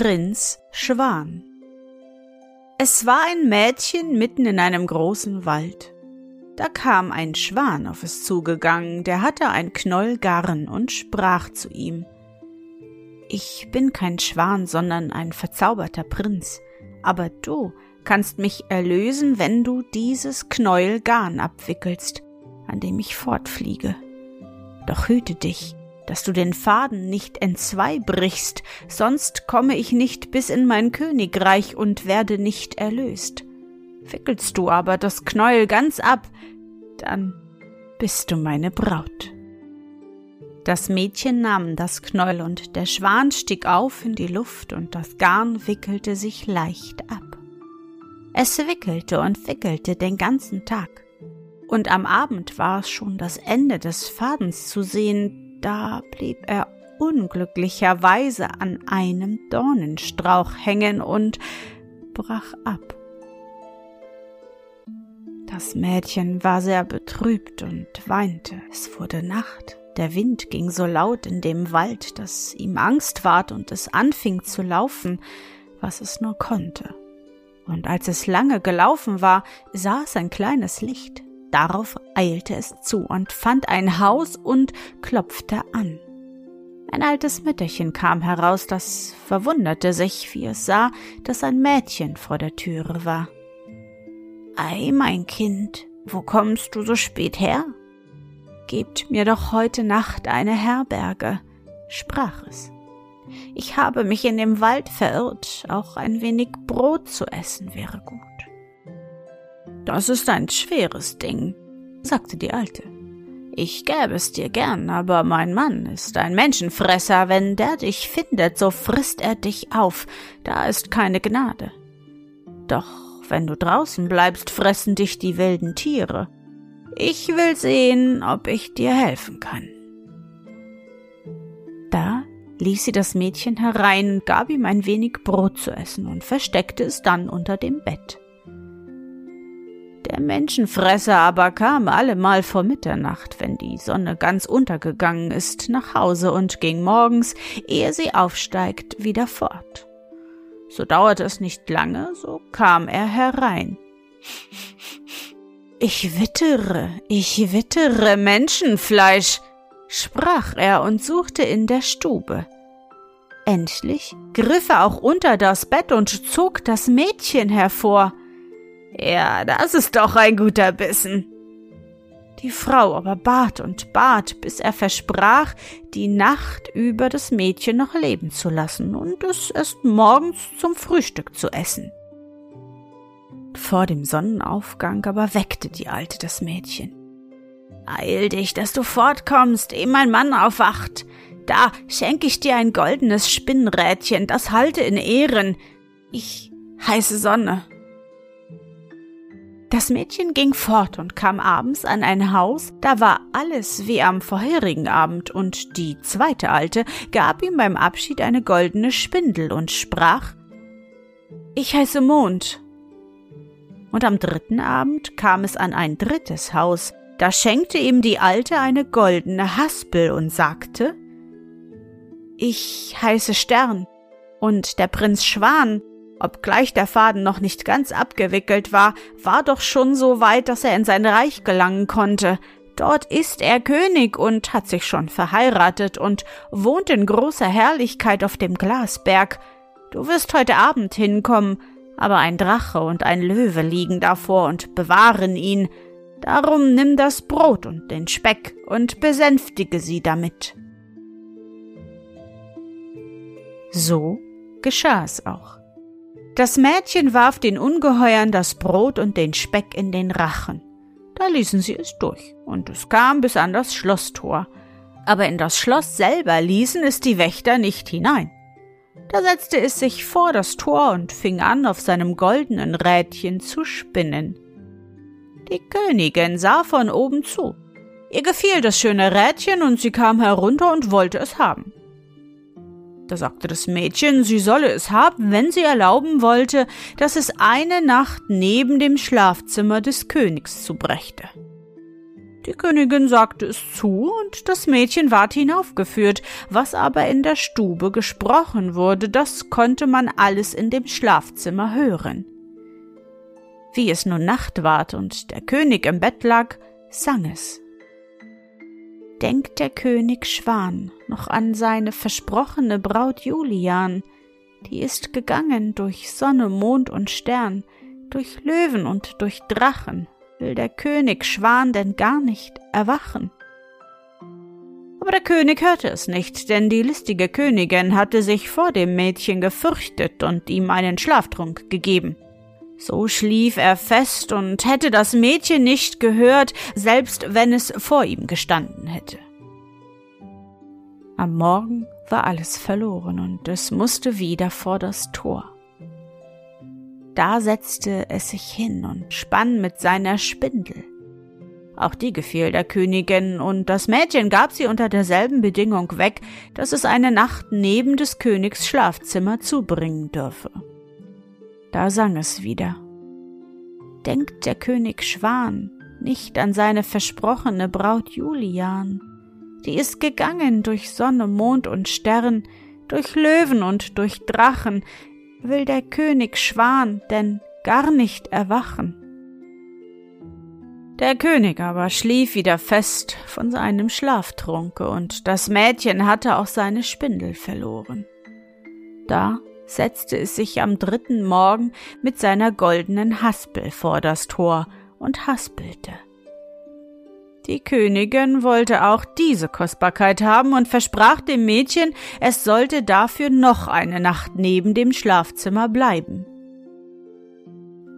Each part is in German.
Prinz Schwan Es war ein Mädchen mitten in einem großen Wald. Da kam ein Schwan auf es zugegangen, der hatte ein Knoll Garn und sprach zu ihm Ich bin kein Schwan, sondern ein verzauberter Prinz, aber du kannst mich erlösen, wenn du dieses Knäuel Garn abwickelst, an dem ich fortfliege. Doch hüte dich, dass du den Faden nicht entzwei brichst, sonst komme ich nicht bis in mein Königreich und werde nicht erlöst. Wickelst du aber das Knäuel ganz ab, dann bist du meine Braut. Das Mädchen nahm das Knäuel und der Schwan stieg auf in die Luft und das Garn wickelte sich leicht ab. Es wickelte und wickelte den ganzen Tag. Und am Abend war es schon das Ende des Fadens zu sehen, da blieb er unglücklicherweise an einem Dornenstrauch hängen und brach ab. Das Mädchen war sehr betrübt und weinte. Es wurde Nacht. Der Wind ging so laut in dem Wald, dass ihm Angst ward und es anfing zu laufen, was es nur konnte und als es lange gelaufen war, sah es ein kleines Licht. Darauf eilte es zu und fand ein Haus und klopfte an. Ein altes Mütterchen kam heraus, das verwunderte sich, wie es sah, dass ein Mädchen vor der Türe war. Ei, mein Kind, wo kommst du so spät her? Gebt mir doch heute Nacht eine Herberge, sprach es. Ich habe mich in dem Wald verirrt, auch ein wenig Brot zu essen wäre gut. Das ist ein schweres Ding, sagte die Alte. Ich gäbe es dir gern, aber mein Mann ist ein Menschenfresser. Wenn der dich findet, so frisst er dich auf. Da ist keine Gnade. Doch wenn du draußen bleibst, fressen dich die wilden Tiere. Ich will sehen, ob ich dir helfen kann. Da ließ sie das Mädchen herein und gab ihm ein wenig Brot zu essen und versteckte es dann unter dem Bett. Der Menschenfresser aber kam allemal vor Mitternacht, wenn die Sonne ganz untergegangen ist, nach Hause und ging morgens, ehe sie aufsteigt, wieder fort. So dauerte es nicht lange, so kam er herein. Ich wittere, ich wittere Menschenfleisch, sprach er und suchte in der Stube. Endlich griff er auch unter das Bett und zog das Mädchen hervor. Ja, das ist doch ein guter Bissen. Die Frau aber bat und bat, bis er versprach, die Nacht über das Mädchen noch leben zu lassen und es erst morgens zum Frühstück zu essen. Vor dem Sonnenaufgang aber weckte die Alte das Mädchen. Eil dich, dass du fortkommst, ehe mein Mann aufwacht. Da schenke ich dir ein goldenes Spinnrädchen, das halte in Ehren. Ich heiße Sonne. Das Mädchen ging fort und kam abends an ein Haus, da war alles wie am vorherigen Abend, und die zweite Alte gab ihm beim Abschied eine goldene Spindel und sprach Ich heiße Mond. Und am dritten Abend kam es an ein drittes Haus, da schenkte ihm die Alte eine goldene Haspel und sagte, Ich heiße Stern, und der Prinz Schwan, obgleich der Faden noch nicht ganz abgewickelt war, war doch schon so weit, dass er in sein Reich gelangen konnte. Dort ist er König und hat sich schon verheiratet und wohnt in großer Herrlichkeit auf dem Glasberg. Du wirst heute Abend hinkommen, aber ein Drache und ein Löwe liegen davor und bewahren ihn. Darum nimm das Brot und den Speck und besänftige sie damit. So geschah es auch. Das Mädchen warf den Ungeheuern das Brot und den Speck in den Rachen. Da ließen sie es durch, und es kam bis an das Schlosstor. Aber in das Schloss selber ließen es die Wächter nicht hinein. Da setzte es sich vor das Tor und fing an, auf seinem goldenen Rädchen zu spinnen. Die Königin sah von oben zu. Ihr gefiel das schöne Rädchen und sie kam herunter und wollte es haben. Da sagte das Mädchen, sie solle es haben, wenn sie erlauben wollte, dass es eine Nacht neben dem Schlafzimmer des Königs zubrächte. Die Königin sagte es zu, und das Mädchen ward hinaufgeführt, was aber in der Stube gesprochen wurde, das konnte man alles in dem Schlafzimmer hören. Wie es nun Nacht ward und der König im Bett lag, sang es denkt der König Schwan noch an seine versprochene Braut Julian, die ist gegangen durch Sonne, Mond und Stern, durch Löwen und durch Drachen, will der König Schwan denn gar nicht erwachen. Aber der König hörte es nicht, denn die listige Königin hatte sich vor dem Mädchen gefürchtet und ihm einen Schlaftrunk gegeben. So schlief er fest und hätte das Mädchen nicht gehört, selbst wenn es vor ihm gestanden hätte. Am Morgen war alles verloren und es musste wieder vor das Tor. Da setzte es sich hin und spann mit seiner Spindel. Auch die gefiel der Königin, und das Mädchen gab sie unter derselben Bedingung weg, dass es eine Nacht neben des Königs Schlafzimmer zubringen dürfe. Da sang es wieder. Denkt der König Schwan nicht an seine versprochene Braut Julian. Die ist gegangen durch Sonne, Mond und Stern, durch Löwen und durch Drachen, will der König Schwan denn gar nicht erwachen. Der König aber schlief wieder fest von seinem Schlaftrunke, und das Mädchen hatte auch seine Spindel verloren. Da setzte es sich am dritten Morgen mit seiner goldenen Haspel vor das Tor und haspelte. Die Königin wollte auch diese Kostbarkeit haben und versprach dem Mädchen, es sollte dafür noch eine Nacht neben dem Schlafzimmer bleiben.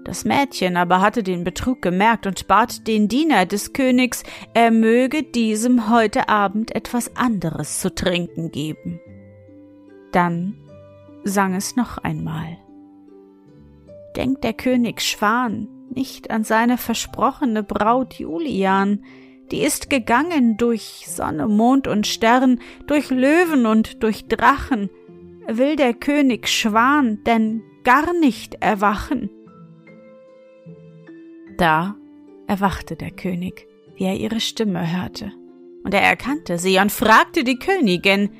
Das Mädchen aber hatte den Betrug gemerkt und bat den Diener des Königs, er möge diesem heute Abend etwas anderes zu trinken geben. Dann sang es noch einmal. Denkt der König Schwan nicht an seine versprochene Braut Julian, die ist gegangen durch Sonne, Mond und Stern, durch Löwen und durch Drachen, will der König Schwan denn gar nicht erwachen. Da erwachte der König, wie er ihre Stimme hörte, und er erkannte sie und fragte die Königin,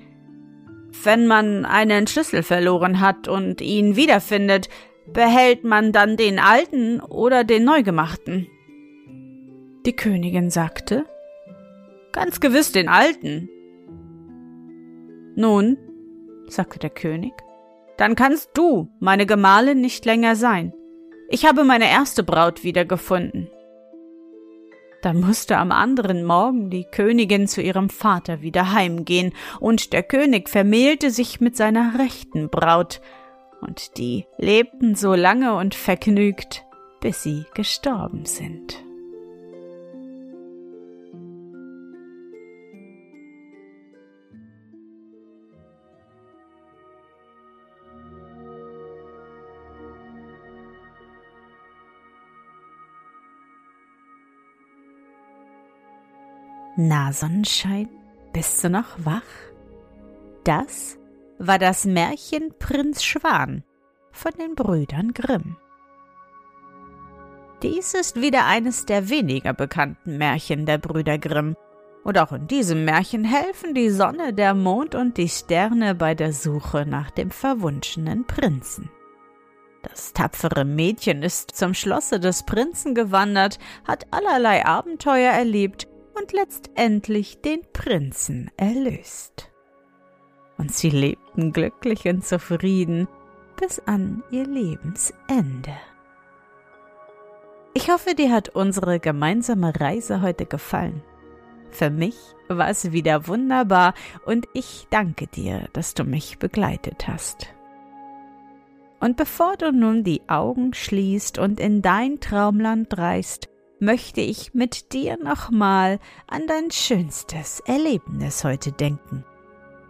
wenn man einen Schlüssel verloren hat und ihn wiederfindet, behält man dann den alten oder den neugemachten? Die Königin sagte, Ganz gewiss den alten. Nun, sagte der König, dann kannst du meine Gemahlin nicht länger sein. Ich habe meine erste Braut wiedergefunden. Dann musste am anderen Morgen die Königin zu ihrem Vater wieder heimgehen, und der König vermählte sich mit seiner rechten Braut, und die lebten so lange und vergnügt, bis sie gestorben sind. Na Sonnenschein, bist du noch wach? Das war das Märchen Prinz Schwan von den Brüdern Grimm. Dies ist wieder eines der weniger bekannten Märchen der Brüder Grimm, und auch in diesem Märchen helfen die Sonne, der Mond und die Sterne bei der Suche nach dem verwunschenen Prinzen. Das tapfere Mädchen ist zum Schlosse des Prinzen gewandert, hat allerlei Abenteuer erlebt und letztendlich den Prinzen erlöst. Und sie lebten glücklich und zufrieden bis an ihr Lebensende. Ich hoffe, dir hat unsere gemeinsame Reise heute gefallen. Für mich war es wieder wunderbar und ich danke dir, dass du mich begleitet hast. Und bevor du nun die Augen schließt und in dein Traumland reist, möchte ich mit dir nochmal an dein schönstes Erlebnis heute denken.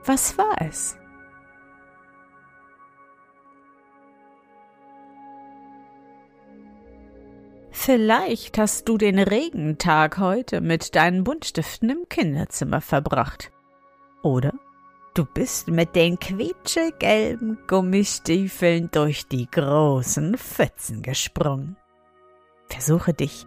Was war es? Vielleicht hast du den Regentag heute mit deinen Buntstiften im Kinderzimmer verbracht. Oder du bist mit den quietschegelben Gummistiefeln durch die großen Pfützen gesprungen. Versuche dich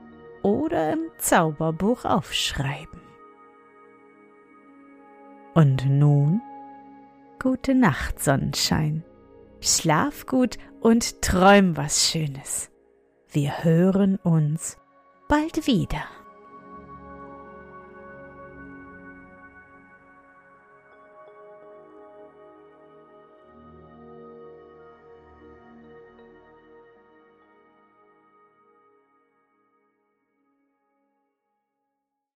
oder im Zauberbuch aufschreiben. Und nun gute Nacht, Sonnenschein. Schlaf gut und träum was Schönes. Wir hören uns bald wieder.